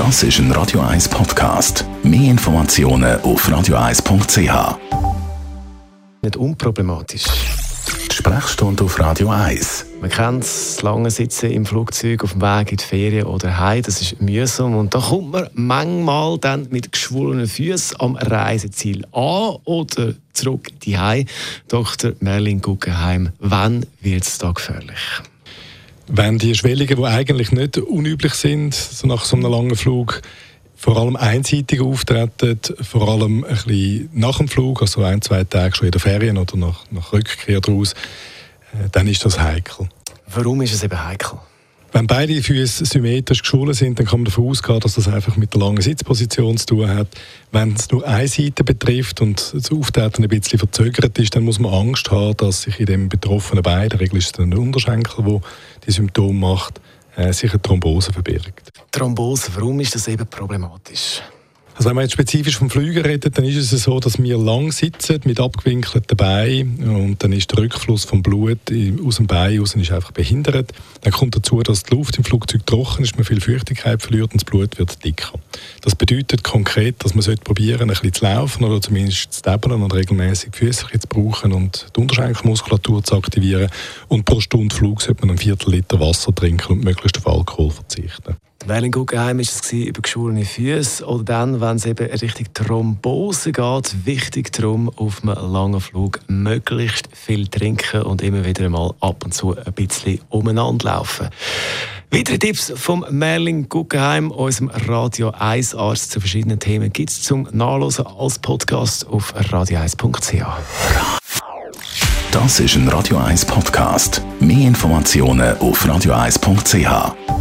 Das ist ein Radio 1 Podcast. Mehr Informationen auf radio1.ch. Nicht unproblematisch. Die Sprechstunde auf Radio 1. Man kennt das lange Sitzen im Flugzeug auf dem Weg in die Ferien oder heim. Das ist mühsam. Und da kommt man manchmal dann mit geschwollenen Füßen am Reiseziel an oder zurück die. Dr. Merlin Guggenheim, wann wird es da gefährlich? Wenn die Schwellungen, die eigentlich nicht unüblich sind, so nach so einem langen Flug, vor allem einseitig auftreten, vor allem ein bisschen nach dem Flug, also ein, zwei Tage schon in der Ferien oder nach, nach Rückkehr daraus, äh, dann ist das heikel. Warum ist es eben heikel? Wenn beide Füße symmetrisch geschwollen sind, dann kann man davon ausgehen, dass das einfach mit der langen Sitzposition zu tun hat. Wenn es nur eine Seite betrifft und das Auftreten ein bisschen verzögert ist, dann muss man Angst haben, dass sich in dem betroffenen Bein, der ist ein Unterschenkel, wo die Symptome macht, äh, sich eine Thrombose verbirgt. Thrombose, warum ist das eben problematisch? Also wenn man jetzt spezifisch vom Flüger redet, dann ist es so, dass wir lang sitzen mit abgewinkelten Beinen und dann ist der Rückfluss vom Blut aus dem Bein raus ist einfach behindert. Dann kommt dazu, dass die Luft im Flugzeug trocken ist, man viel Feuchtigkeit verliert und das Blut wird dicker. Das bedeutet konkret, dass man probieren ein bisschen zu laufen oder zumindest zu tabbern und regelmäßig Füße zu brauchen und die Unterschenkelmuskulatur zu aktivieren. Und pro Stunde Flug sollte man ein Viertel Liter Wasser trinken und möglichst auf Alkohol verzichten. Weil Guggenheim war es über geschwollene Füße oder dann, wenn es eben Richtung Thrombose geht, wichtig darum, auf einem langen Flug möglichst viel trinken und immer wieder mal ab und zu ein bisschen umeinander laufen. Weitere Tipps vom Merlin Guggenheim, unserem Radio 1 Arzt zu verschiedenen Themen, gibt es zum Nachlesen als Podcast auf radio1.ch. Das ist ein Radio 1 Podcast. Mehr Informationen auf radio1.ch.